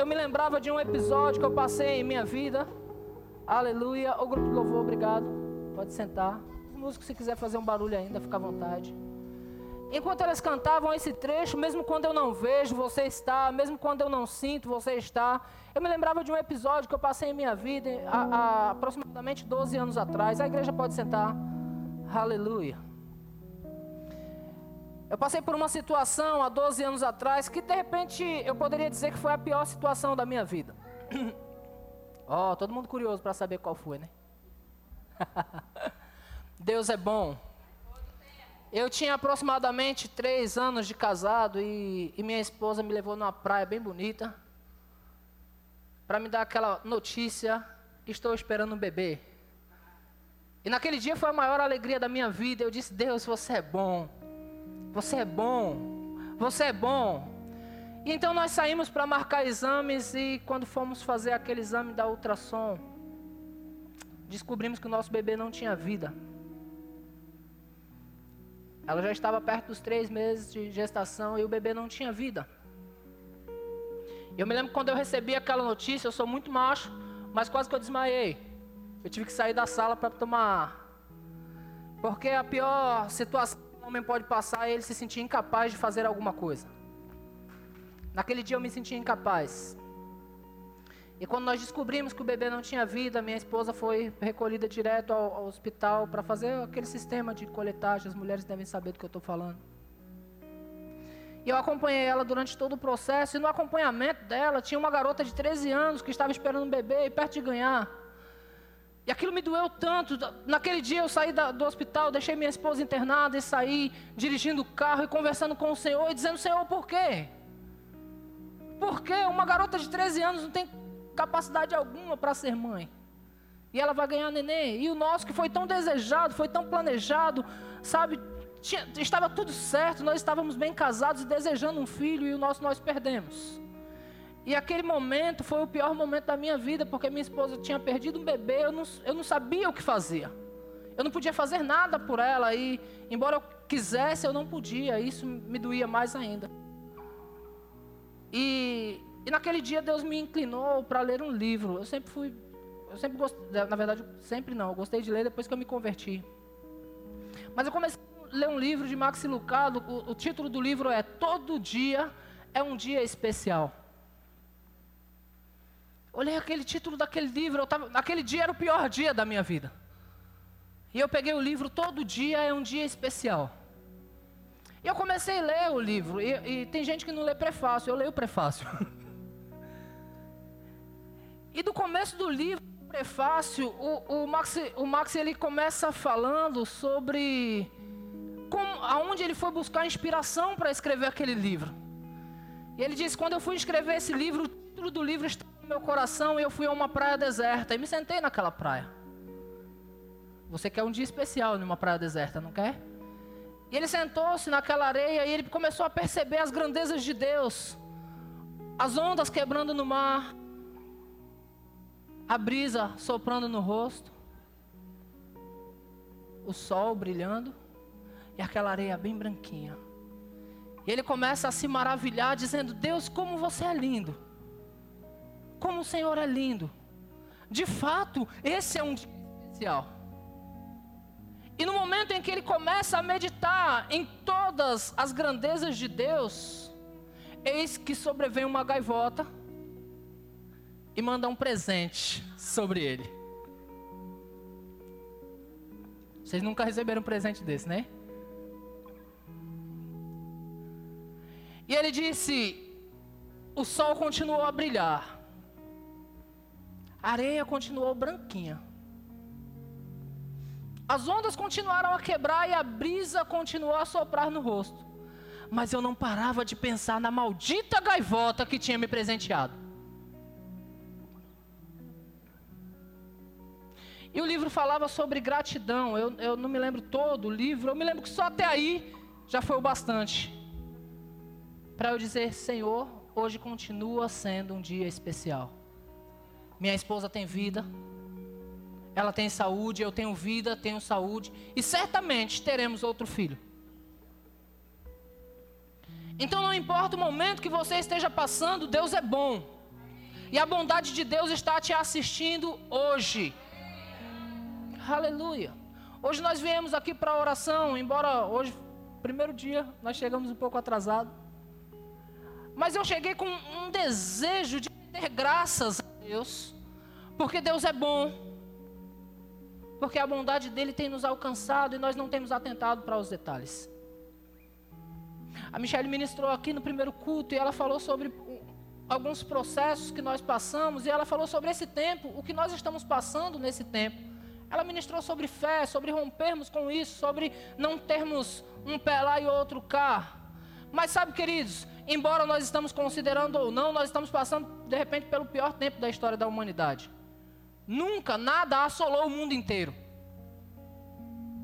eu me lembrava de um episódio que eu passei em minha vida. Aleluia. O grupo de louvor, obrigado. Pode sentar. Os músicos, se quiser fazer um barulho ainda, fica à vontade. Enquanto elas cantavam esse trecho, mesmo quando eu não vejo, você está, mesmo quando eu não sinto, você está. Eu me lembrava de um episódio que eu passei em minha vida aproximadamente 12 anos atrás. A igreja pode sentar. Aleluia. Eu passei por uma situação há 12 anos atrás que de repente eu poderia dizer que foi a pior situação da minha vida. Ó, oh, todo mundo curioso para saber qual foi, né? Deus é bom. Eu tinha aproximadamente três anos de casado e, e minha esposa me levou numa praia bem bonita para me dar aquela notícia: estou esperando um bebê. E naquele dia foi a maior alegria da minha vida. Eu disse: Deus, você é bom. Você é bom. Você é bom. E então nós saímos para marcar exames e quando fomos fazer aquele exame da ultrassom, descobrimos que o nosso bebê não tinha vida. Ela já estava perto dos três meses de gestação e o bebê não tinha vida. Eu me lembro quando eu recebi aquela notícia, eu sou muito macho, mas quase que eu desmaiei. Eu tive que sair da sala para tomar. Porque a pior situação homem pode passar é ele se sentir incapaz de fazer alguma coisa. Naquele dia eu me sentia incapaz. E quando nós descobrimos que o bebê não tinha vida, minha esposa foi recolhida direto ao, ao hospital para fazer aquele sistema de coletagem. As mulheres devem saber do que eu estou falando. E eu acompanhei ela durante todo o processo. E no acompanhamento dela, tinha uma garota de 13 anos que estava esperando um bebê e perto de ganhar. E aquilo me doeu tanto. Naquele dia eu saí da, do hospital, deixei minha esposa internada e saí dirigindo o carro e conversando com o Senhor e dizendo: Senhor, por quê? Por quê? Uma garota de 13 anos não tem capacidade alguma para ser mãe. E ela vai ganhar neném. E o nosso que foi tão desejado, foi tão planejado, sabe? Tinha, estava tudo certo, nós estávamos bem casados e desejando um filho e o nosso nós perdemos. E aquele momento foi o pior momento da minha vida, porque minha esposa tinha perdido um bebê, eu não, eu não sabia o que fazia. Eu não podia fazer nada por ela e, embora eu quisesse, eu não podia. Isso me doía mais ainda. E e naquele dia Deus me inclinou para ler um livro. Eu sempre fui, eu sempre gostei, na verdade, sempre não, eu gostei de ler depois que eu me converti. Mas eu comecei a ler um livro de Max Lucado, o, o título do livro é Todo Dia é um Dia Especial. Olhei aquele título daquele livro, eu tava, naquele dia era o pior dia da minha vida. E eu peguei o livro Todo Dia é um Dia Especial. E eu comecei a ler o livro, e, e tem gente que não lê prefácio, eu leio o prefácio. E do começo do livro, o prefácio, o, o, Max, o Max ele começa falando sobre como, aonde ele foi buscar inspiração para escrever aquele livro. E ele diz: quando eu fui escrever esse livro, o título do livro estava meu coração e eu fui a uma praia deserta e me sentei naquela praia. Você quer um dia especial numa praia deserta, não quer? E ele sentou-se naquela areia e ele começou a perceber as grandezas de Deus, as ondas quebrando no mar, a brisa soprando no rosto, o sol brilhando e aquela areia bem branquinha. E ele começa a se maravilhar, dizendo: Deus, como você é lindo, como o Senhor é lindo. De fato, esse é um dia especial. E no momento em que ele começa a meditar em todas as grandezas de Deus, eis que sobrevém uma gaivota e manda um presente sobre ele. Vocês nunca receberam um presente desse, né? E ele disse: o sol continuou a brilhar, a areia continuou branquinha, as ondas continuaram a quebrar e a brisa continuou a soprar no rosto. Mas eu não parava de pensar na maldita gaivota que tinha me presenteado. E o livro falava sobre gratidão. Eu, eu não me lembro todo o livro, eu me lembro que só até aí já foi o bastante. Para eu dizer, Senhor, hoje continua sendo um dia especial. Minha esposa tem vida, ela tem saúde, eu tenho vida, tenho saúde, e certamente teremos outro filho. Então não importa o momento que você esteja passando, Deus é bom. E a bondade de Deus está te assistindo hoje. Aleluia. Hoje nós viemos aqui para a oração, embora hoje, primeiro dia, nós chegamos um pouco atrasado. Mas eu cheguei com um desejo de ter graças Deus, porque Deus é bom, porque a bondade dele tem nos alcançado e nós não temos atentado para os detalhes. A Michelle ministrou aqui no primeiro culto e ela falou sobre alguns processos que nós passamos e ela falou sobre esse tempo, o que nós estamos passando nesse tempo. Ela ministrou sobre fé, sobre rompermos com isso, sobre não termos um pé lá e outro cá. Mas sabe, queridos, embora nós estamos considerando ou não, nós estamos passando de repente pelo pior tempo da história da humanidade. Nunca nada assolou o mundo inteiro.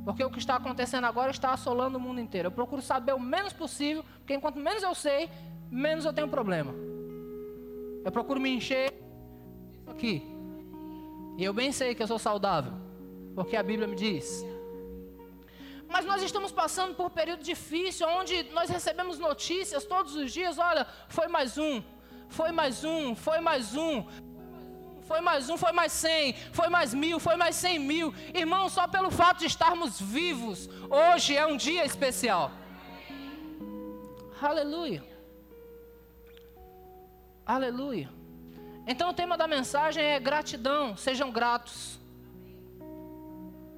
Porque o que está acontecendo agora está assolando o mundo inteiro. Eu procuro saber o menos possível, porque enquanto menos eu sei, menos eu tenho problema. Eu procuro me encher disso aqui. E eu bem sei que eu sou saudável, porque a Bíblia me diz. Mas nós estamos passando por um período difícil, onde nós recebemos notícias todos os dias: olha, foi mais um, foi mais um, foi mais um, foi mais um, foi mais cem, foi mais mil, foi mais cem mil. Irmão, só pelo fato de estarmos vivos, hoje é um dia especial. Aleluia. Aleluia. Então o tema da mensagem é gratidão. Sejam gratos.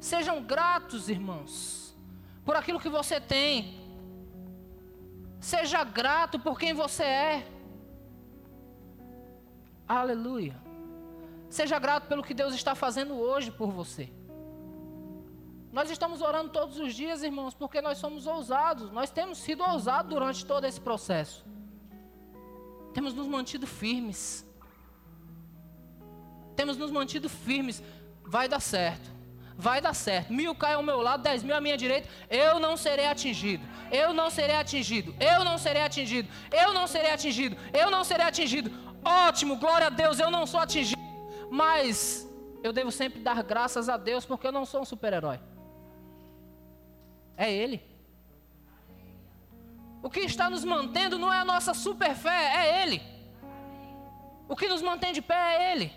Sejam gratos, irmãos, por aquilo que você tem. Seja grato por quem você é. Aleluia. Seja grato pelo que Deus está fazendo hoje por você. Nós estamos orando todos os dias, irmãos, porque nós somos ousados. Nós temos sido ousados durante todo esse processo. Temos nos mantido firmes. Temos nos mantido firmes. Vai dar certo. Vai dar certo. Mil cai ao meu lado, dez mil à minha direita. Eu não serei atingido. Eu não serei atingido. Eu não serei atingido. Eu não serei atingido. Eu não serei atingido. Ótimo, glória a Deus. Eu não sou atingido. Mas eu devo sempre dar graças a Deus porque eu não sou um super-herói. É Ele. O que está nos mantendo não é a nossa super fé, é Ele. O que nos mantém de pé é Ele.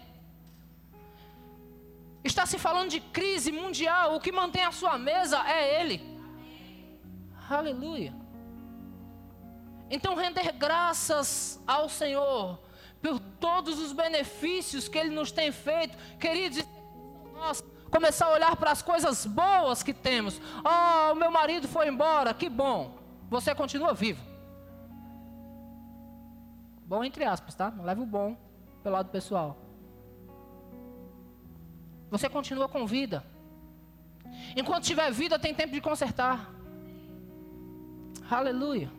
Está se falando de crise mundial, o que mantém a sua mesa é Ele. Aleluia. Então, render graças ao Senhor por todos os benefícios que Ele nos tem feito, queridos, nós começar a olhar para as coisas boas que temos. Oh, meu marido foi embora, que bom você continua vivo. Bom entre aspas, tá? Não leve o bom pelo lado pessoal. Você continua com vida. Enquanto tiver vida, tem tempo de consertar. Aleluia.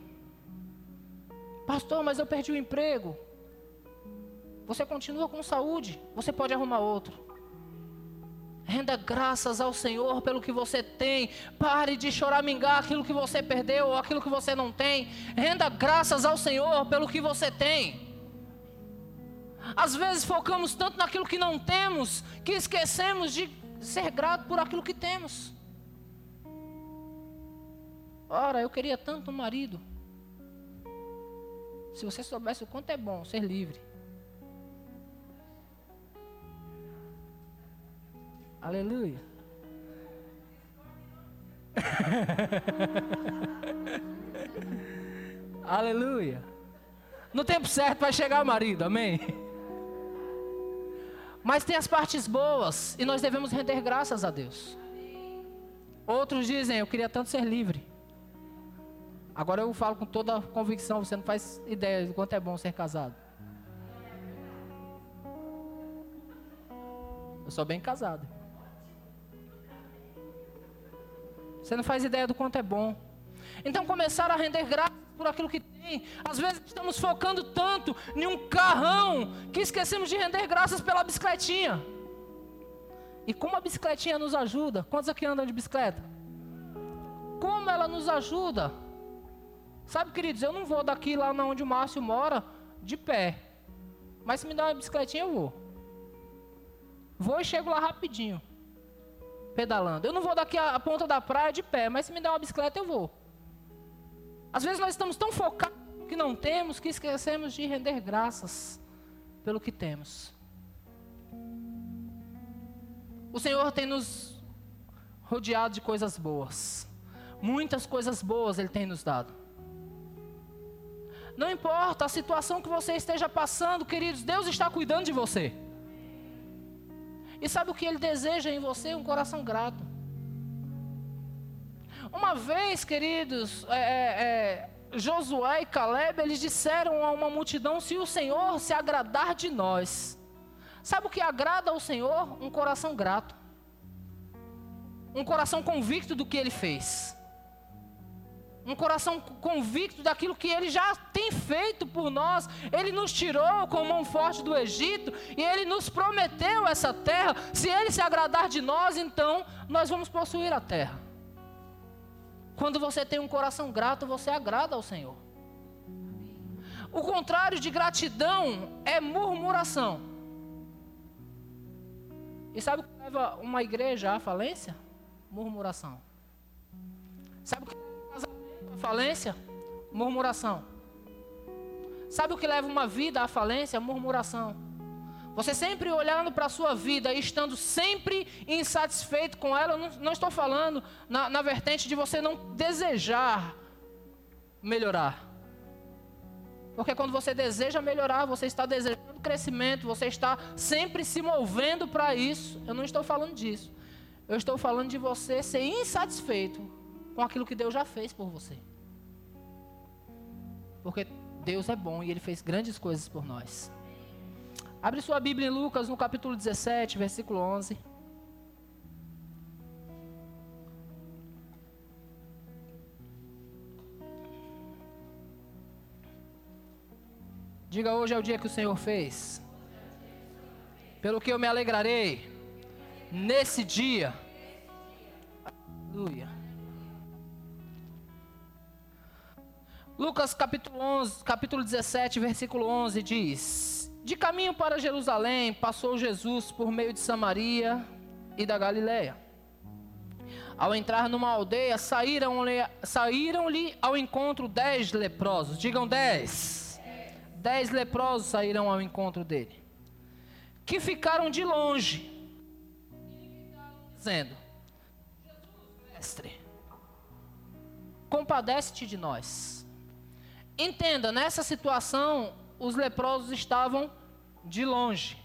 Pastor, mas eu perdi o emprego. Você continua com saúde. Você pode arrumar outro. Renda graças ao Senhor pelo que você tem. Pare de choramingar aquilo que você perdeu ou aquilo que você não tem. Renda graças ao Senhor pelo que você tem. Às vezes focamos tanto naquilo que não temos que esquecemos de ser grato por aquilo que temos. Ora, eu queria tanto um marido. Se você soubesse o quanto é bom ser livre. Aleluia. Aleluia. No tempo certo vai chegar o marido, amém? Mas tem as partes boas e nós devemos render graças a Deus. Outros dizem, eu queria tanto ser livre. Agora eu falo com toda a convicção, você não faz ideia de quanto é bom ser casado. Eu sou bem casado. Você não faz ideia do quanto é bom. Então começar a render graças por aquilo que tem. Às vezes estamos focando tanto em um carrão que esquecemos de render graças pela bicicletinha. E como a bicicletinha nos ajuda? Quantos aqui andam de bicicleta? Como ela nos ajuda? Sabe, queridos, eu não vou daqui lá onde o Márcio mora de pé. Mas se me dá uma bicicletinha, eu vou. Vou e chego lá rapidinho pedalando. Eu não vou daqui à ponta da praia de pé, mas se me der uma bicicleta eu vou. Às vezes nós estamos tão focados que não temos que esquecemos de render graças pelo que temos. O Senhor tem nos rodeado de coisas boas. Muitas coisas boas Ele tem nos dado. Não importa a situação que você esteja passando, queridos, Deus está cuidando de você. E sabe o que Ele deseja em você? Um coração grato. Uma vez, queridos, é, é, é, Josué e Caleb, eles disseram a uma multidão: se o Senhor se agradar de nós. Sabe o que agrada ao Senhor? Um coração grato. Um coração convicto do que ele fez um coração convicto daquilo que ele já tem feito por nós. Ele nos tirou com mão forte do Egito e ele nos prometeu essa terra. Se ele se agradar de nós, então nós vamos possuir a terra. Quando você tem um coração grato, você agrada ao Senhor. O contrário de gratidão é murmuração. E sabe o que leva uma igreja à falência? Murmuração. Sabe o que falência? Murmuração. Sabe o que leva uma vida à falência? Murmuração. Você sempre olhando para a sua vida e estando sempre insatisfeito com ela, não, não estou falando na, na vertente de você não desejar melhorar. Porque quando você deseja melhorar, você está desejando crescimento, você está sempre se movendo para isso. Eu não estou falando disso. Eu estou falando de você ser insatisfeito com aquilo que Deus já fez por você. Porque Deus é bom e Ele fez grandes coisas por nós. Abre sua Bíblia em Lucas, no capítulo 17, versículo 11. Diga hoje é o dia que o Senhor fez. Pelo que eu me alegrarei nesse dia. Aleluia. Lucas capítulo 11, capítulo 17, versículo 11 diz: De caminho para Jerusalém, passou Jesus por meio de Samaria e da Galiléia. Ao entrar numa aldeia, saíram-lhe saíram ao encontro dez leprosos. Digam dez. Dez leprosos saíram ao encontro dele. Que ficaram de longe, dizendo: Jesus, mestre, compadece-te de nós. Entenda, nessa situação, os leprosos estavam de longe.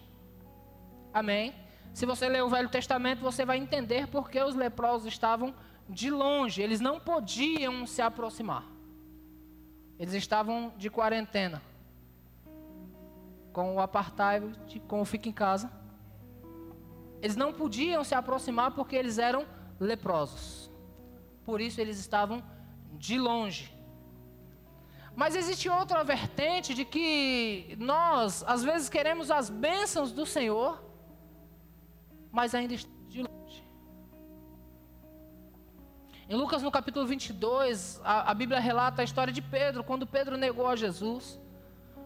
Amém? Se você ler o Velho Testamento, você vai entender por que os leprosos estavam de longe. Eles não podiam se aproximar. Eles estavam de quarentena. Com o apartheid, com o fica em casa. Eles não podiam se aproximar porque eles eram leprosos. Por isso eles estavam de longe. Mas existe outra vertente de que nós, às vezes, queremos as bênçãos do Senhor, mas ainda estamos de longe. Em Lucas, no capítulo 22, a, a Bíblia relata a história de Pedro, quando Pedro negou a Jesus.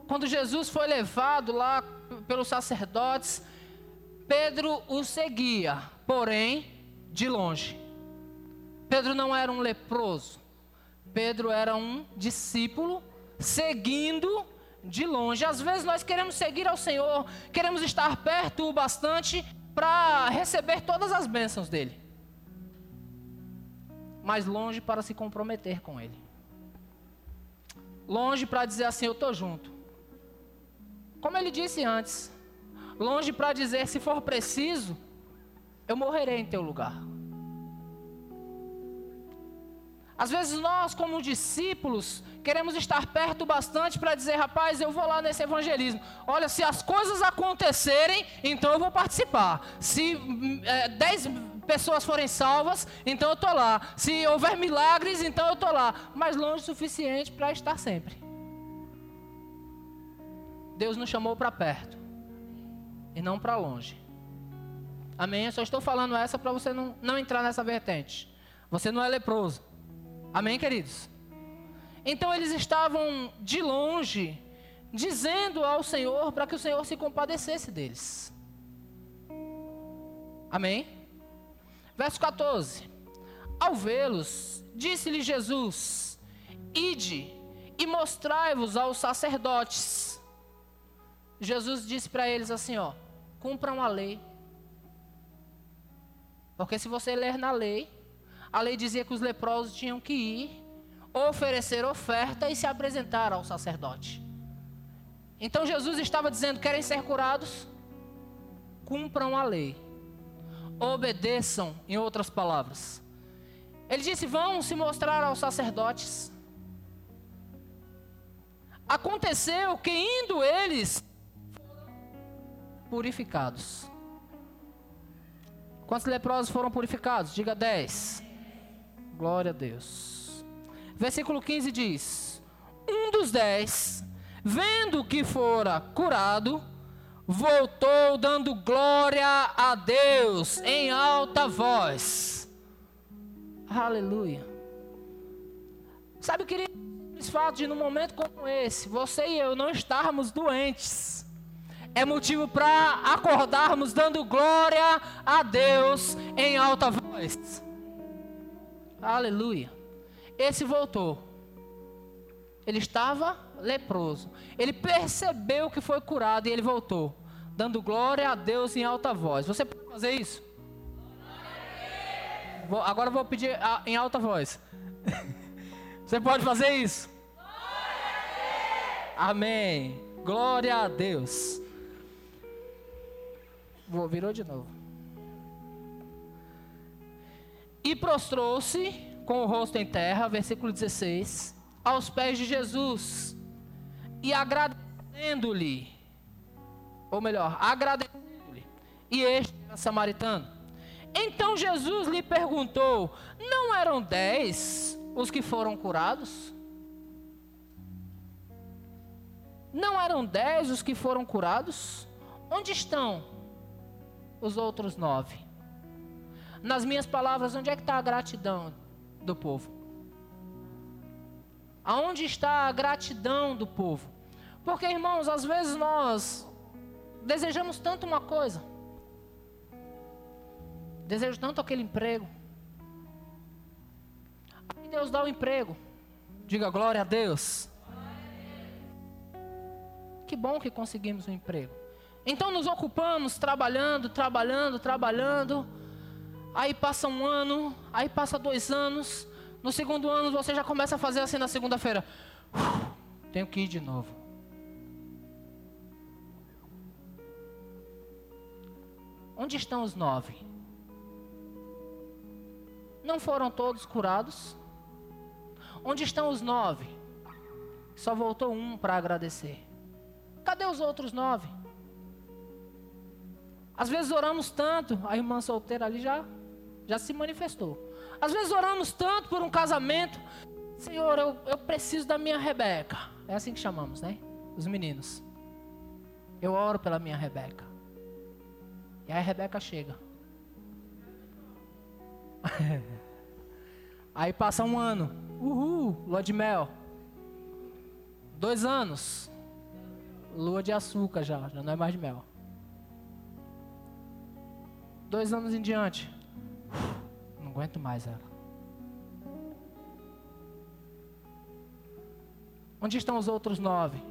Quando Jesus foi levado lá pelos sacerdotes, Pedro o seguia, porém, de longe. Pedro não era um leproso. Pedro era um discípulo seguindo de longe. Às vezes nós queremos seguir ao Senhor, queremos estar perto o bastante para receber todas as bênçãos dele, mas longe para se comprometer com ele. Longe para dizer assim: Eu estou junto. Como ele disse antes, longe para dizer: Se for preciso, eu morrerei em teu lugar. Às vezes nós, como discípulos, queremos estar perto bastante para dizer, rapaz, eu vou lá nesse evangelismo. Olha, se as coisas acontecerem, então eu vou participar. Se é, dez pessoas forem salvas, então eu estou lá. Se houver milagres, então eu estou lá. Mas longe o suficiente para estar sempre. Deus nos chamou para perto e não para longe. Amém? Eu só estou falando essa para você não, não entrar nessa vertente. Você não é leproso. Amém, queridos? Então eles estavam de longe, dizendo ao Senhor para que o Senhor se compadecesse deles. Amém? Verso 14: Ao vê-los, disse-lhe Jesus: Ide e mostrai-vos aos sacerdotes. Jesus disse para eles assim, ó, cumpram a lei. Porque se você ler na lei, a lei dizia que os leprosos tinham que ir, oferecer oferta e se apresentar ao sacerdote. Então Jesus estava dizendo: querem ser curados? Cumpram a lei. Obedeçam, em outras palavras. Ele disse: vão se mostrar aos sacerdotes. Aconteceu que indo eles purificados. Quantos leprosos foram purificados? Diga 10. Glória a Deus. Versículo 15 diz: Um dos dez, vendo que fora curado, voltou dando glória a Deus em alta voz. Aleluia. Sabe, querido, o fato de num momento como esse, você e eu não estarmos doentes é motivo para acordarmos dando glória a Deus em alta voz. Aleluia. Esse voltou. Ele estava leproso. Ele percebeu que foi curado e ele voltou, dando glória a Deus em alta voz. Você pode fazer isso? Vou, agora vou pedir a, em alta voz. Você pode fazer isso? Amém. Glória a Deus. Vou, virou de novo. E prostrou-se com o rosto em terra, versículo 16, aos pés de Jesus, e agradecendo-lhe, ou melhor, agradecendo-lhe, e este era samaritano. Então Jesus lhe perguntou: Não eram dez os que foram curados? Não eram dez os que foram curados? Onde estão os outros nove. Nas minhas palavras, onde é que está a gratidão do povo? Aonde está a gratidão do povo? Porque, irmãos, às vezes nós desejamos tanto uma coisa, desejo tanto aquele emprego. Aí Deus dá o emprego. Diga glória a Deus. Que bom que conseguimos um emprego. Então nos ocupamos trabalhando, trabalhando, trabalhando. Aí passa um ano, aí passa dois anos. No segundo ano você já começa a fazer assim na segunda-feira. Tenho que ir de novo. Onde estão os nove? Não foram todos curados? Onde estão os nove? Só voltou um para agradecer. Cadê os outros nove? Às vezes oramos tanto, a irmã solteira ali já, já se manifestou. Às vezes oramos tanto por um casamento. Senhor, eu, eu preciso da minha Rebeca. É assim que chamamos, né? Os meninos. Eu oro pela minha Rebeca. E aí a Rebeca chega. aí passa um ano. Uhul, lua de mel. Dois anos. Lua de açúcar já, já não é mais de mel. Dois anos em diante. Não aguento mais ela. Onde estão os outros nove?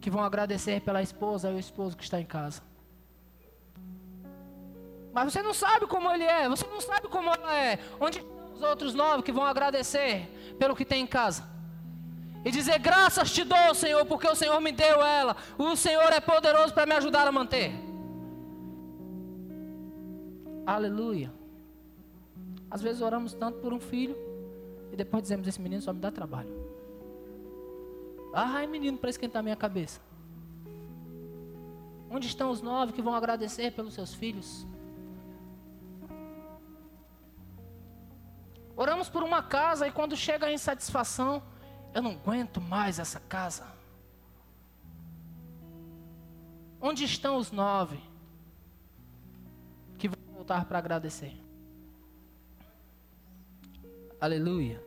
Que vão agradecer pela esposa e o esposo que está em casa. Mas você não sabe como ele é, você não sabe como ela é. Onde estão os outros nove que vão agradecer pelo que tem em casa? E dizer: Graças te dou, Senhor, porque o Senhor me deu ela. O Senhor é poderoso para me ajudar a manter. Aleluia. Às vezes oramos tanto por um filho e depois dizemos: Esse menino só me dá trabalho. Ai, menino, para esquentar minha cabeça. Onde estão os nove que vão agradecer pelos seus filhos? Oramos por uma casa e quando chega a insatisfação, eu não aguento mais essa casa. Onde estão os nove? Voltar para agradecer. Aleluia.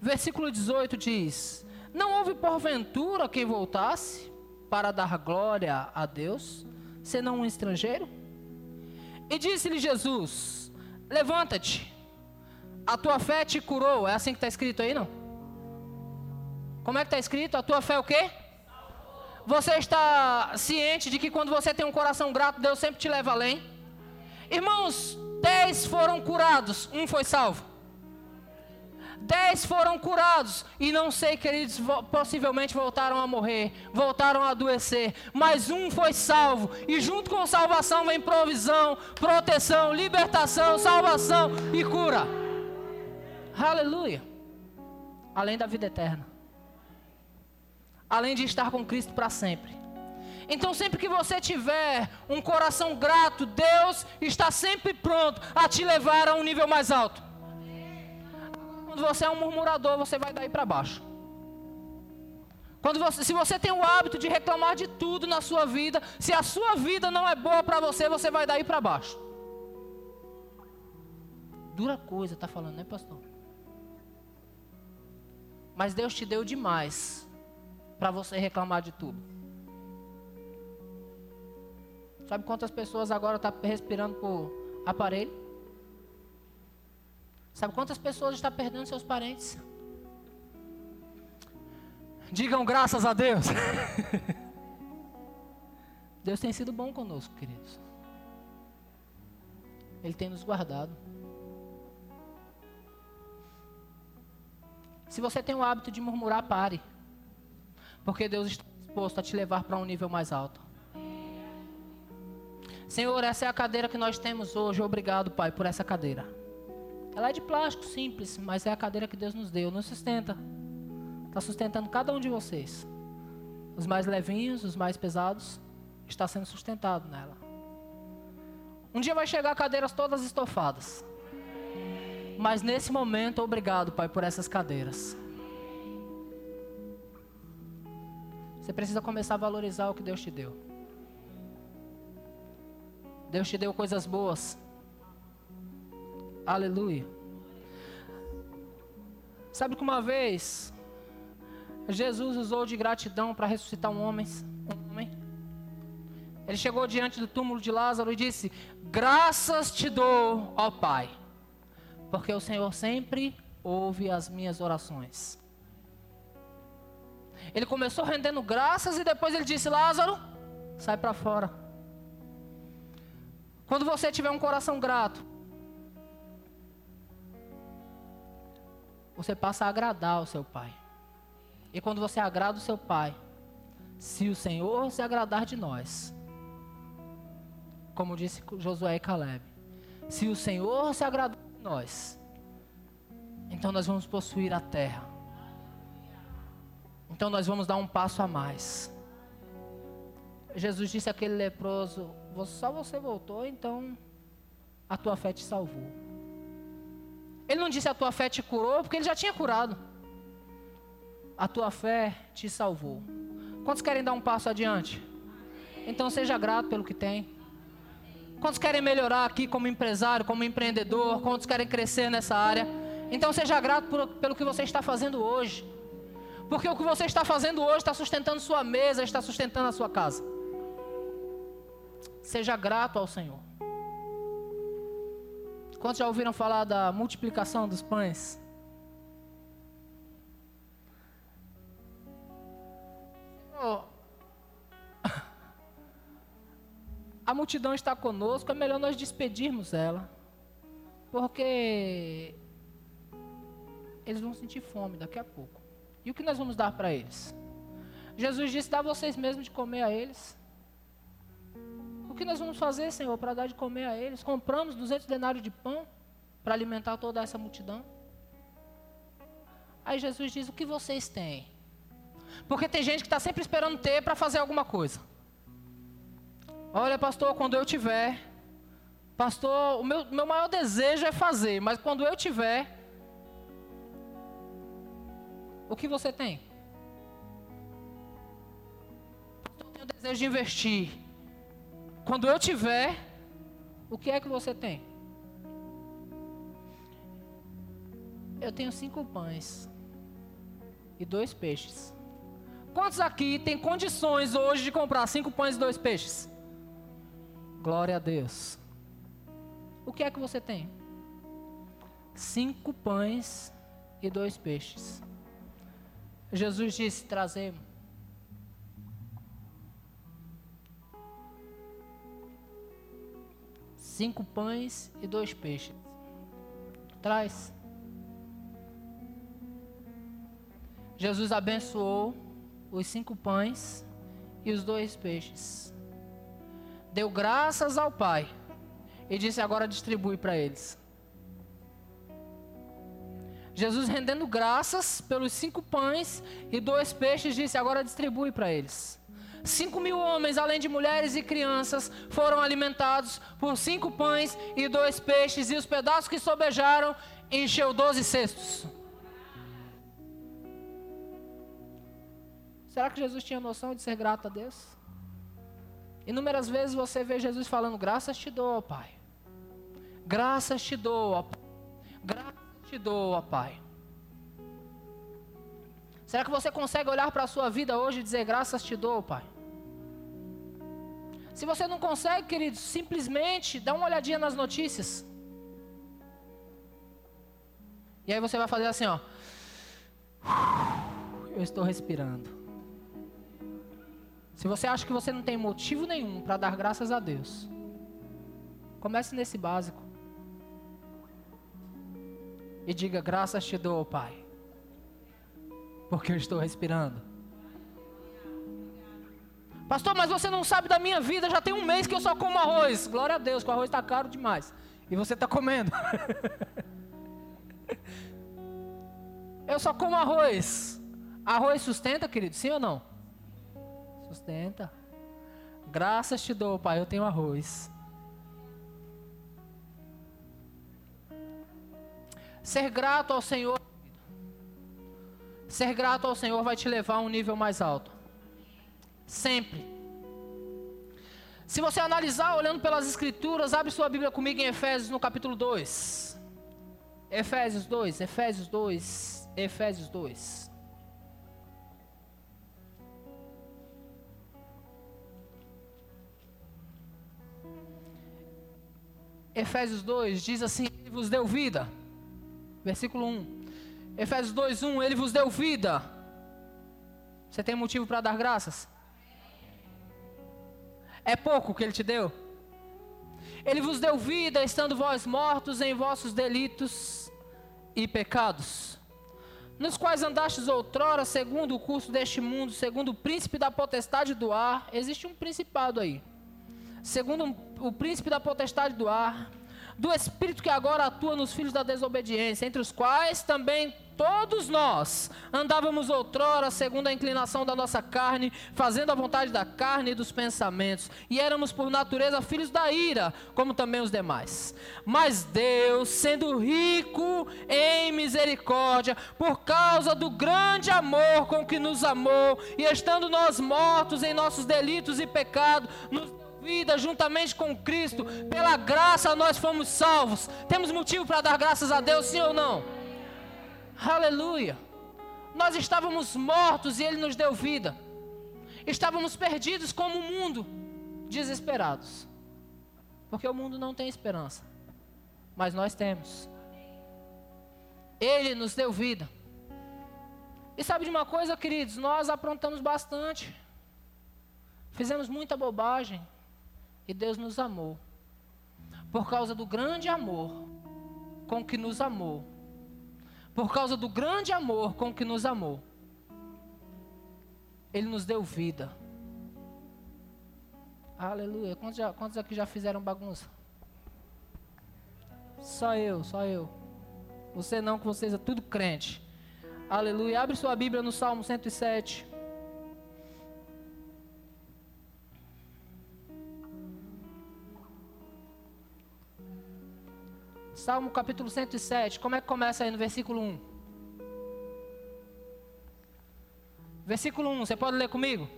Versículo 18 diz: Não houve porventura quem voltasse para dar glória a Deus, senão um estrangeiro? E disse-lhe Jesus: Levanta-te, a tua fé te curou. É assim que está escrito aí, não? Como é que está escrito? A tua fé o quê? você está ciente de que quando você tem um coração grato, Deus sempre te leva além? Irmãos, dez foram curados, um foi salvo. Dez foram curados, e não sei, queridos, possivelmente voltaram a morrer, voltaram a adoecer, mas um foi salvo, e junto com salvação vem provisão, proteção, libertação, salvação e cura. Aleluia. Além da vida eterna, além de estar com Cristo para sempre. Então, sempre que você tiver um coração grato, Deus está sempre pronto a te levar a um nível mais alto. Quando você é um murmurador, você vai daí para baixo. Quando você, se você tem o hábito de reclamar de tudo na sua vida, se a sua vida não é boa para você, você vai daí para baixo. Dura coisa, tá falando, né, pastor? Mas Deus te deu demais para você reclamar de tudo. Sabe quantas pessoas agora estão tá respirando por aparelho? Sabe quantas pessoas estão perdendo seus parentes? Digam graças a Deus. Deus tem sido bom conosco, queridos. Ele tem nos guardado. Se você tem o hábito de murmurar, pare. Porque Deus está disposto a te levar para um nível mais alto. Senhor, essa é a cadeira que nós temos hoje. Obrigado, Pai, por essa cadeira. Ela é de plástico simples, mas é a cadeira que Deus nos deu. Nos sustenta. Está sustentando cada um de vocês. Os mais levinhos, os mais pesados, está sendo sustentado nela. Um dia vai chegar cadeiras todas estofadas. Mas nesse momento, obrigado, Pai, por essas cadeiras. Você precisa começar a valorizar o que Deus te deu. Deus te deu coisas boas. Aleluia. Sabe que uma vez Jesus usou de gratidão para ressuscitar um homem, um homem. Ele chegou diante do túmulo de Lázaro e disse: Graças te dou, ó Pai, porque o Senhor sempre ouve as minhas orações. Ele começou rendendo graças e depois ele disse: Lázaro, sai para fora. Quando você tiver um coração grato, você passa a agradar o seu pai. E quando você agrada o seu pai, se o Senhor se agradar de nós, como disse Josué e Caleb, se o Senhor se agradar de nós, então nós vamos possuir a terra. Então nós vamos dar um passo a mais. Jesus disse àquele leproso: só você voltou, então a tua fé te salvou. Ele não disse a tua fé te curou, porque ele já tinha curado. A tua fé te salvou. Quantos querem dar um passo adiante? Então seja grato pelo que tem. Quantos querem melhorar aqui como empresário, como empreendedor? Quantos querem crescer nessa área? Então seja grato por, pelo que você está fazendo hoje. Porque o que você está fazendo hoje está sustentando sua mesa, está sustentando a sua casa. Seja grato ao Senhor. Quantos já ouviram falar da multiplicação dos pães? a multidão está conosco, é melhor nós despedirmos ela. Porque eles vão sentir fome daqui a pouco. E o que nós vamos dar para eles? Jesus disse: dá vocês mesmos de comer a eles que nós vamos fazer, Senhor, para dar de comer a eles? Compramos 200 denários de pão para alimentar toda essa multidão. Aí Jesus diz: O que vocês têm? Porque tem gente que está sempre esperando ter para fazer alguma coisa. Olha, pastor, quando eu tiver, pastor, o meu, meu maior desejo é fazer, mas quando eu tiver, o que você tem? Eu tenho desejo de investir. Quando eu tiver, o que é que você tem? Eu tenho cinco pães e dois peixes. Quantos aqui têm condições hoje de comprar cinco pães e dois peixes? Glória a Deus. O que é que você tem? Cinco pães e dois peixes. Jesus disse: trazemos. Cinco pães e dois peixes. Traz. Jesus abençoou os cinco pães e os dois peixes. Deu graças ao Pai e disse: Agora distribui para eles. Jesus, rendendo graças pelos cinco pães e dois peixes, disse: Agora distribui para eles. Cinco mil homens, além de mulheres e crianças, foram alimentados por cinco pães e dois peixes, e os pedaços que sobejaram encheu doze cestos. Será que Jesus tinha noção de ser grato a Deus? Inúmeras vezes você vê Jesus falando: Graças te dou, Pai. Graças te dou, Pai. Graças te dou, Pai. Será que você consegue olhar para a sua vida hoje e dizer: Graças te dou, Pai? Se você não consegue, querido, simplesmente dá uma olhadinha nas notícias. E aí você vai fazer assim, ó. Eu estou respirando. Se você acha que você não tem motivo nenhum para dar graças a Deus, comece nesse básico. E diga: Graças te dou, Pai, porque eu estou respirando. Pastor, mas você não sabe da minha vida, já tem um mês que eu só como arroz. Glória a Deus, que o arroz está caro demais. E você está comendo. eu só como arroz. Arroz sustenta, querido? Sim ou não? Sustenta. Graças te dou, Pai, eu tenho arroz. Ser grato ao Senhor. Ser grato ao Senhor vai te levar a um nível mais alto. Sempre. Se você analisar olhando pelas Escrituras, abre sua Bíblia comigo em Efésios no capítulo 2. Efésios 2, Efésios 2, Efésios 2. Efésios 2 diz assim: Ele vos deu vida. Versículo 1. Efésios 2, 1: Ele vos deu vida. Você tem motivo para dar graças? É pouco que Ele te deu? Ele vos deu vida, estando vós mortos em vossos delitos e pecados, nos quais andastes outrora, segundo o curso deste mundo, segundo o príncipe da potestade do ar. Existe um principado aí segundo o príncipe da potestade do ar, do espírito que agora atua nos filhos da desobediência, entre os quais também todos nós andávamos outrora segundo a inclinação da nossa carne, fazendo a vontade da carne e dos pensamentos, e éramos por natureza filhos da ira, como também os demais. Mas Deus, sendo rico em misericórdia, por causa do grande amor com que nos amou, e estando nós mortos em nossos delitos e pecados, nos vida juntamente com Cristo, pela graça nós fomos salvos. Temos motivo para dar graças a Deus, sim ou não? Aleluia. Nós estávamos mortos e Ele nos deu vida. Estávamos perdidos como o mundo, desesperados. Porque o mundo não tem esperança, mas nós temos. Ele nos deu vida. E sabe de uma coisa, queridos? Nós aprontamos bastante. Fizemos muita bobagem. E Deus nos amou. Por causa do grande amor com que nos amou. Por causa do grande amor com que nos amou. Ele nos deu vida. Aleluia. Quantos, já, quantos aqui já fizeram bagunça? Só eu, só eu. Você não, que vocês é tudo crente. Aleluia. Abre sua Bíblia no Salmo 107. Salmo capítulo 107, como é que começa aí no versículo 1? Versículo 1, você pode ler comigo?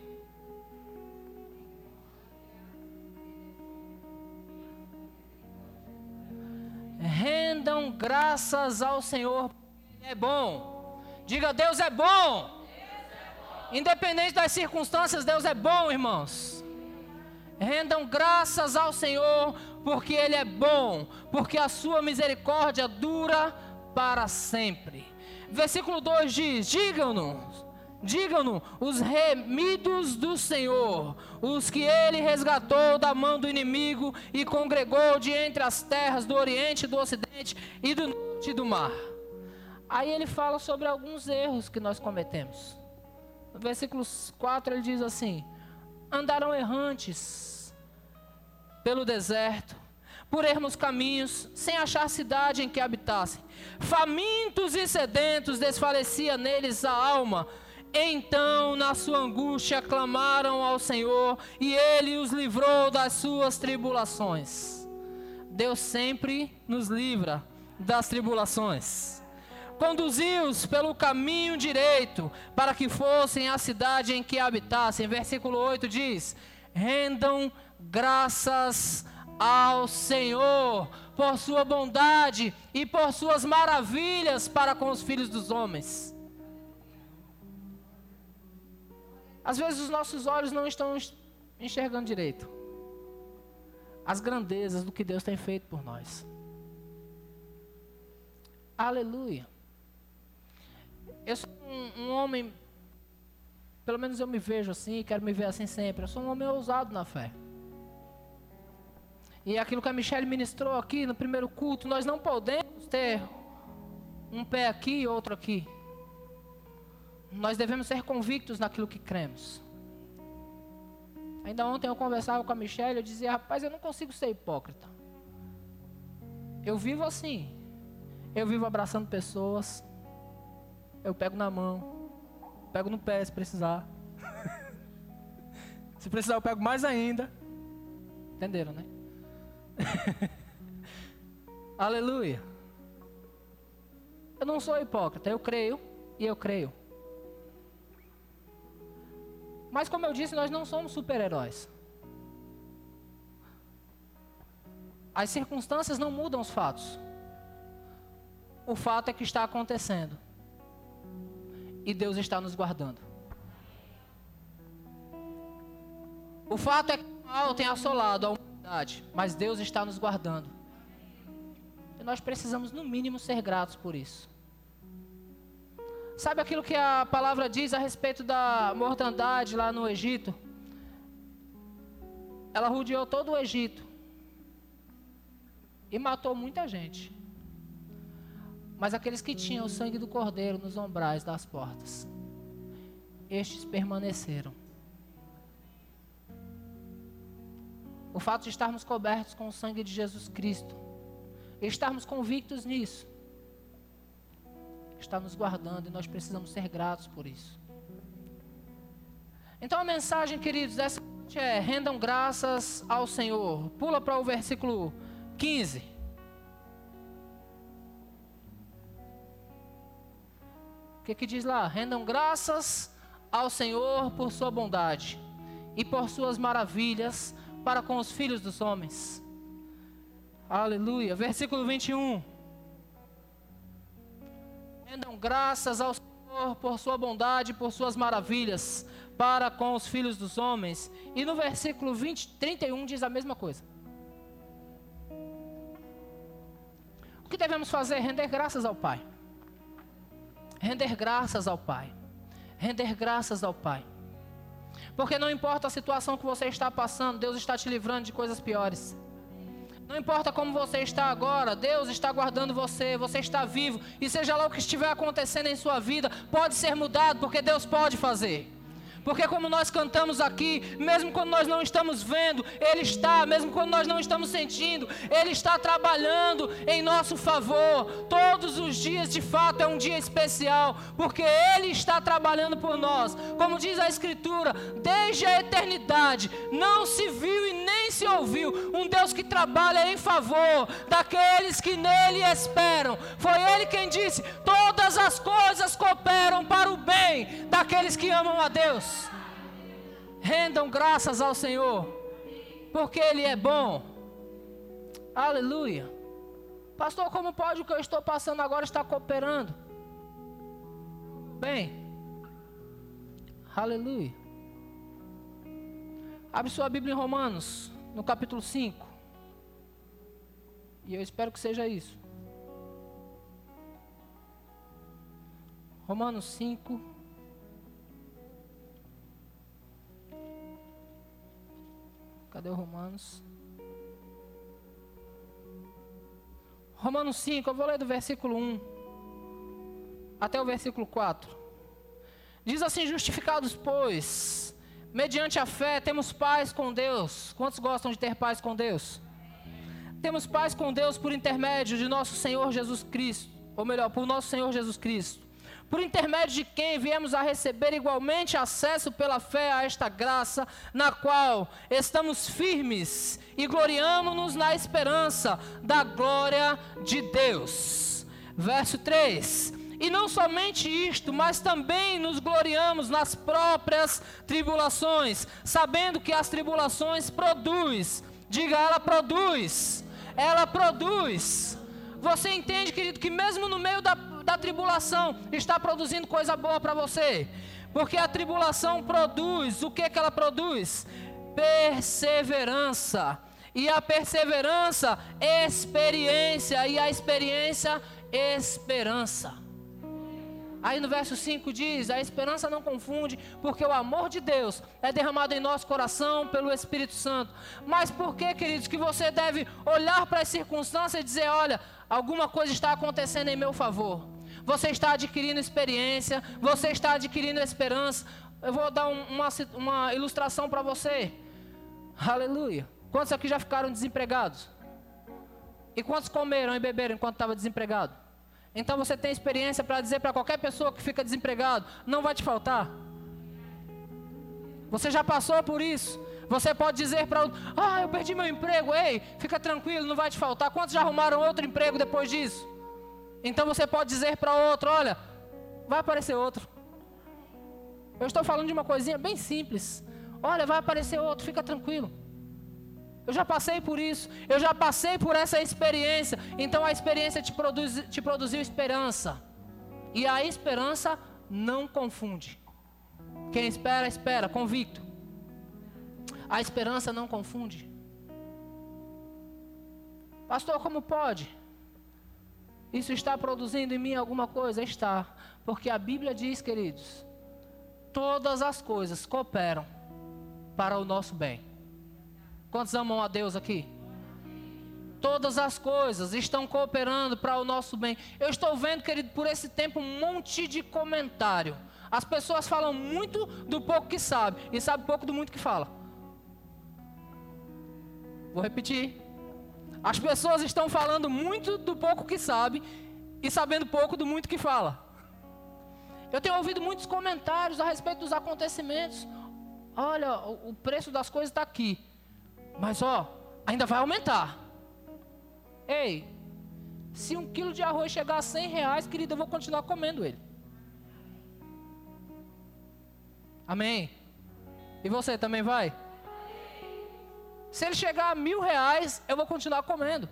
Rendam graças ao Senhor, é bom. Diga. Deus é bom. Independente das circunstâncias, Deus é bom, irmãos. Rendam graças ao Senhor, porque Ele é bom, porque a sua misericórdia dura para sempre. Versículo 2 diz: Digam-nos, Digam-no os remidos do Senhor, os que ele resgatou da mão do inimigo e congregou de entre as terras do Oriente, do Ocidente e do Norte do mar. Aí ele fala sobre alguns erros que nós cometemos. No versículo 4 ele diz assim: Andaram errantes pelo deserto, por ermos caminhos, sem achar cidade em que habitassem. Famintos e sedentos desfalecia neles a alma então, na sua angústia, clamaram ao Senhor e ele os livrou das suas tribulações. Deus sempre nos livra das tribulações. Conduziu-os pelo caminho direito, para que fossem à cidade em que habitassem. Versículo 8 diz: Rendam graças ao Senhor por sua bondade e por suas maravilhas para com os filhos dos homens. Às vezes os nossos olhos não estão enxergando direito as grandezas do que Deus tem feito por nós. Aleluia. Eu sou um, um homem, pelo menos eu me vejo assim, quero me ver assim sempre. Eu sou um homem ousado na fé. E aquilo que a Michelle ministrou aqui no primeiro culto, nós não podemos ter um pé aqui e outro aqui. Nós devemos ser convictos naquilo que cremos. Ainda ontem eu conversava com a Michelle, eu dizia, rapaz, eu não consigo ser hipócrita. Eu vivo assim. Eu vivo abraçando pessoas. Eu pego na mão. Pego no pé se precisar. se precisar, eu pego mais ainda. Entenderam, né? Aleluia. Eu não sou hipócrita, eu creio e eu creio. Mas como eu disse, nós não somos super-heróis. As circunstâncias não mudam os fatos. O fato é que está acontecendo. E Deus está nos guardando. O fato é que o mal tem assolado mas Deus está nos guardando. E nós precisamos, no mínimo, ser gratos por isso. Sabe aquilo que a palavra diz a respeito da mortandade lá no Egito? Ela rodeou todo o Egito e matou muita gente. Mas aqueles que tinham o sangue do cordeiro nos ombrais das portas, estes permaneceram. O fato de estarmos cobertos com o sangue de Jesus Cristo, e estarmos convictos nisso, está nos guardando e nós precisamos ser gratos por isso. Então a mensagem, queridos, dessa noite é: rendam graças ao Senhor. Pula para o versículo 15. O que, que diz lá? Rendam graças ao Senhor por sua bondade e por suas maravilhas para com os filhos dos homens. Aleluia. Versículo 21. Rendam graças ao Senhor por sua bondade, por suas maravilhas para com os filhos dos homens. E no versículo 20, 31 diz a mesma coisa. O que devemos fazer? Render graças ao Pai. Render graças ao Pai. Render graças ao Pai. Porque não importa a situação que você está passando, Deus está te livrando de coisas piores. Não importa como você está agora, Deus está guardando você, você está vivo, e seja lá o que estiver acontecendo em sua vida, pode ser mudado, porque Deus pode fazer. Porque como nós cantamos aqui, mesmo quando nós não estamos vendo, Ele está, mesmo quando nós não estamos sentindo, Ele está trabalhando em nosso favor. Todos os dias, de fato, é um dia especial, porque Ele está trabalhando por nós. Como diz a Escritura, desde a eternidade não se viu e nem se ouviu um Deus que trabalha em favor daqueles que nele esperam. Foi Ele quem disse: todas as coisas cooperam para o bem daqueles que amam a Deus. Rendam graças ao Senhor, porque Ele é bom. Aleluia. Pastor, como pode o que eu estou passando agora estar cooperando? Bem, aleluia. Abre sua Bíblia em Romanos, no capítulo 5. E eu espero que seja isso. Romanos 5. Cadê o Romanos? Romanos 5, eu vou ler do versículo 1 até o versículo 4. Diz assim: Justificados, pois, mediante a fé, temos paz com Deus. Quantos gostam de ter paz com Deus? Temos paz com Deus por intermédio de nosso Senhor Jesus Cristo, ou melhor, por nosso Senhor Jesus Cristo por intermédio de quem viemos a receber igualmente acesso pela fé a esta graça, na qual estamos firmes e gloriamos-nos na esperança da glória de Deus. Verso 3: E não somente isto, mas também nos gloriamos nas próprias tribulações, sabendo que as tribulações produz, diga ela produz, ela produz. Você entende, querido, que mesmo no meio da da tribulação está produzindo coisa boa para você. Porque a tribulação produz, o que, que ela produz? Perseverança. E a perseverança, experiência. E a experiência, esperança. Aí no verso 5 diz: A esperança não confunde, porque o amor de Deus é derramado em nosso coração pelo Espírito Santo. Mas por que, queridos, que você deve olhar para as circunstâncias e dizer: Olha, alguma coisa está acontecendo em meu favor? Você está adquirindo experiência, você está adquirindo esperança. Eu vou dar um, uma, uma ilustração para você. Aleluia. Quantos aqui já ficaram desempregados? E quantos comeram e beberam enquanto estava desempregado? Então você tem experiência para dizer para qualquer pessoa que fica desempregado: não vai te faltar. Você já passou por isso. Você pode dizer para outro: ah, eu perdi meu emprego. Ei, fica tranquilo, não vai te faltar. Quantos já arrumaram outro emprego depois disso? Então você pode dizer para outro: olha, vai aparecer outro. Eu estou falando de uma coisinha bem simples. Olha, vai aparecer outro, fica tranquilo. Eu já passei por isso, eu já passei por essa experiência. Então a experiência te, produz, te produziu esperança. E a esperança não confunde. Quem espera, espera, convicto. A esperança não confunde. Pastor, como pode? Isso está produzindo em mim alguma coisa? Está. Porque a Bíblia diz, queridos, todas as coisas cooperam para o nosso bem. Quantos amam a Deus aqui? Todas as coisas estão cooperando para o nosso bem. Eu estou vendo, querido, por esse tempo um monte de comentário. As pessoas falam muito do pouco que sabe e sabe pouco do muito que fala. Vou repetir. As pessoas estão falando muito do pouco que sabe e sabendo pouco do muito que fala. Eu tenho ouvido muitos comentários a respeito dos acontecimentos. Olha, o preço das coisas está aqui. Mas ó, ainda vai aumentar. Ei, se um quilo de arroz chegar a 100 reais, querido, eu vou continuar comendo ele. Amém? E você também vai? Se ele chegar a mil reais, eu vou continuar comendo.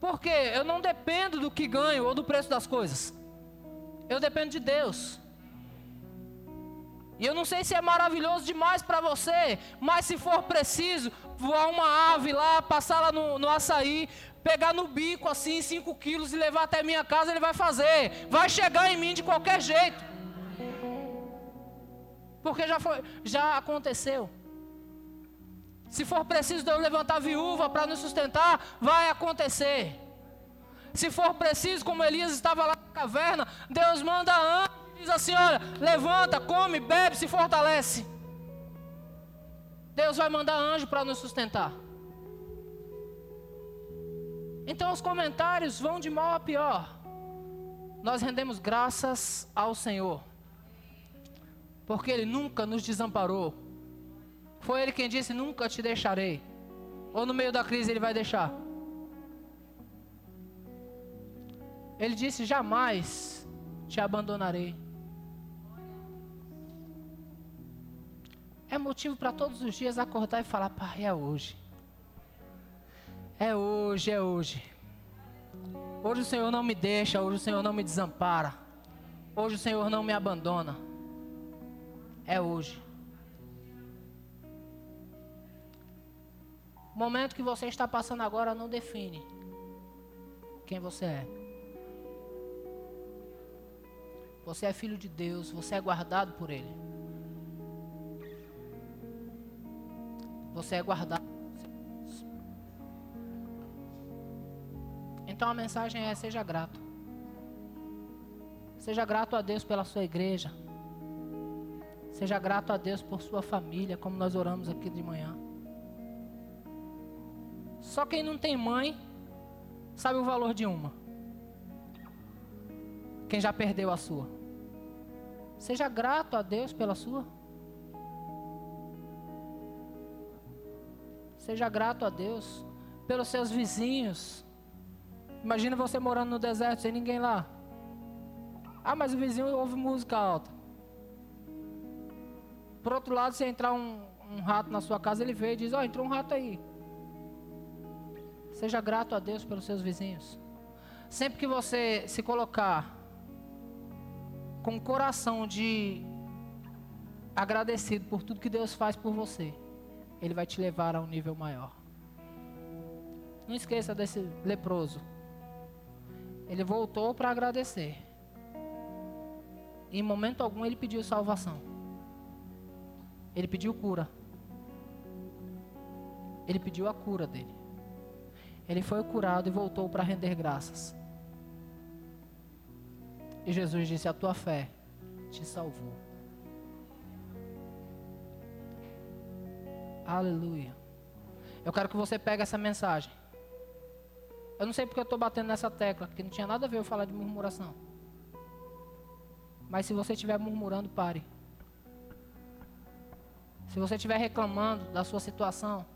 Porque eu não dependo do que ganho ou do preço das coisas. Eu dependo de Deus. E eu não sei se é maravilhoso demais para você, mas se for preciso, voar uma ave lá, passar lá no, no açaí, pegar no bico assim, 5 quilos e levar até minha casa, ele vai fazer. Vai chegar em mim de qualquer jeito. Porque já, foi, já aconteceu. Se for preciso de eu levantar viúva para nos sustentar, vai acontecer. Se for preciso, como Elias estava lá na caverna, Deus manda anjo e diz assim: olha, levanta, come, bebe, se fortalece. Deus vai mandar anjo para nos sustentar. Então os comentários vão de mal a pior. Nós rendemos graças ao Senhor, porque Ele nunca nos desamparou foi ele quem disse: Nunca te deixarei. Ou no meio da crise ele vai deixar? Ele disse: Jamais te abandonarei. É motivo para todos os dias acordar e falar: Pai, é hoje. É hoje, é hoje. Hoje o Senhor não me deixa, hoje o Senhor não me desampara. Hoje o Senhor não me abandona. É hoje. O momento que você está passando agora não define quem você é. Você é filho de Deus, você é guardado por Ele. Você é guardado. Então a mensagem é: seja grato. Seja grato a Deus pela sua igreja. Seja grato a Deus por sua família, como nós oramos aqui de manhã. Só quem não tem mãe sabe o valor de uma. Quem já perdeu a sua. Seja grato a Deus pela sua. Seja grato a Deus pelos seus vizinhos. Imagina você morando no deserto sem ninguém lá. Ah, mas o vizinho ouve música alta. Por outro lado, se entrar um, um rato na sua casa, ele vê e diz: Ó, oh, entrou um rato aí. Seja grato a Deus pelos seus vizinhos. Sempre que você se colocar com o coração de agradecido por tudo que Deus faz por você, Ele vai te levar a um nível maior. Não esqueça desse leproso. Ele voltou para agradecer. Em momento algum ele pediu salvação. Ele pediu cura. Ele pediu a cura dele. Ele foi curado e voltou para render graças. E Jesus disse: A tua fé te salvou. Aleluia. Eu quero que você pegue essa mensagem. Eu não sei porque eu estou batendo nessa tecla, porque não tinha nada a ver eu falar de murmuração. Mas se você estiver murmurando, pare. Se você estiver reclamando da sua situação,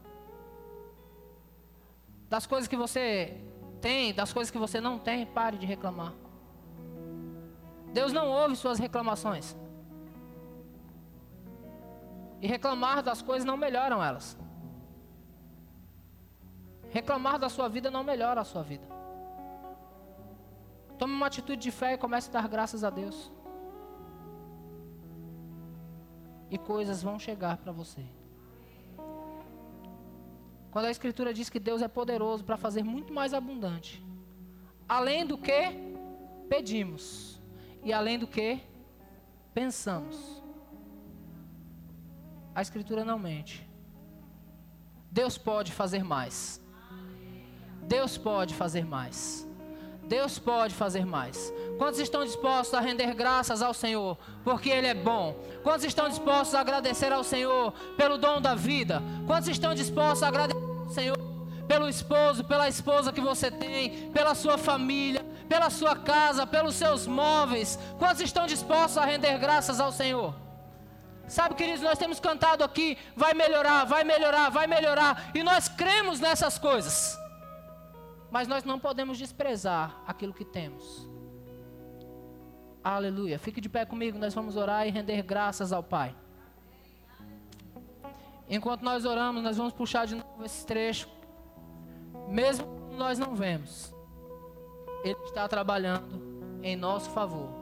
das coisas que você tem, das coisas que você não tem, pare de reclamar. Deus não ouve suas reclamações. E reclamar das coisas não melhoram elas. Reclamar da sua vida não melhora a sua vida. Tome uma atitude de fé e comece a dar graças a Deus. E coisas vão chegar para você. Quando a Escritura diz que Deus é poderoso para fazer muito mais abundante, além do que pedimos e além do que pensamos. A Escritura não mente. Deus pode fazer mais. Deus pode fazer mais. Deus pode fazer mais. Quantos estão dispostos a render graças ao Senhor, porque Ele é bom? Quantos estão dispostos a agradecer ao Senhor pelo dom da vida? Quantos estão dispostos a agradecer ao Senhor pelo esposo, pela esposa que você tem, pela sua família, pela sua casa, pelos seus móveis? Quantos estão dispostos a render graças ao Senhor? Sabe, queridos, nós temos cantado aqui, vai melhorar, vai melhorar, vai melhorar, e nós cremos nessas coisas. Mas nós não podemos desprezar aquilo que temos. Aleluia. Fique de pé comigo, nós vamos orar e render graças ao Pai. Enquanto nós oramos, nós vamos puxar de novo esse trecho. Mesmo nós não vemos, Ele está trabalhando em nosso favor.